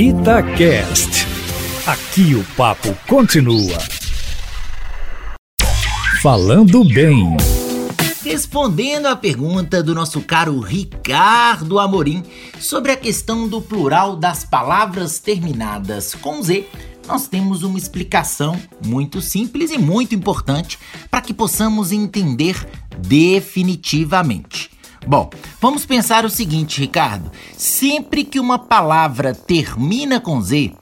Itacast. Aqui o papo continua. Falando bem. Respondendo à pergunta do nosso caro Ricardo Amorim sobre a questão do plural das palavras terminadas com Z, nós temos uma explicação muito simples e muito importante para que possamos entender definitivamente. Bom, vamos pensar o seguinte, Ricardo. Sempre que uma palavra termina com Z,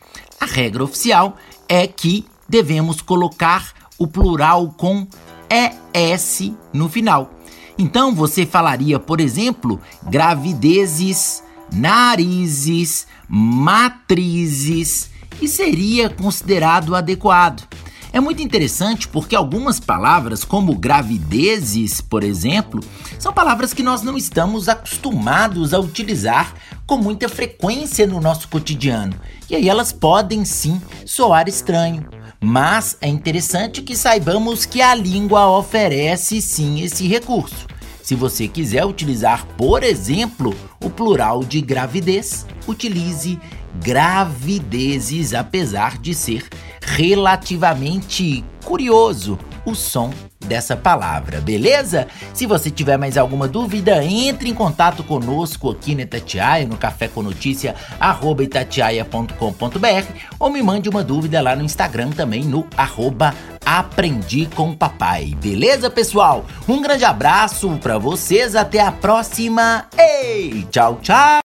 a regra oficial é que devemos colocar o plural com ES no final. Então você falaria, por exemplo, gravidezes, narizes, matrizes e seria considerado adequado. É muito interessante porque algumas palavras, como gravidezes, por exemplo, são palavras que nós não estamos acostumados a utilizar com muita frequência no nosso cotidiano. E aí elas podem sim soar estranho. Mas é interessante que saibamos que a língua oferece sim esse recurso. Se você quiser utilizar, por exemplo, o plural de gravidez, utilize gravidezes, apesar de ser relativamente curioso o som dessa palavra, beleza? Se você tiver mais alguma dúvida, entre em contato conosco aqui na Itatiaia, no Café com Notícia, arroba itatiaia.com.br ou me mande uma dúvida lá no Instagram também, no arroba Aprendi com Papai. Beleza, pessoal? Um grande abraço para vocês, até a próxima. Ei, tchau, tchau!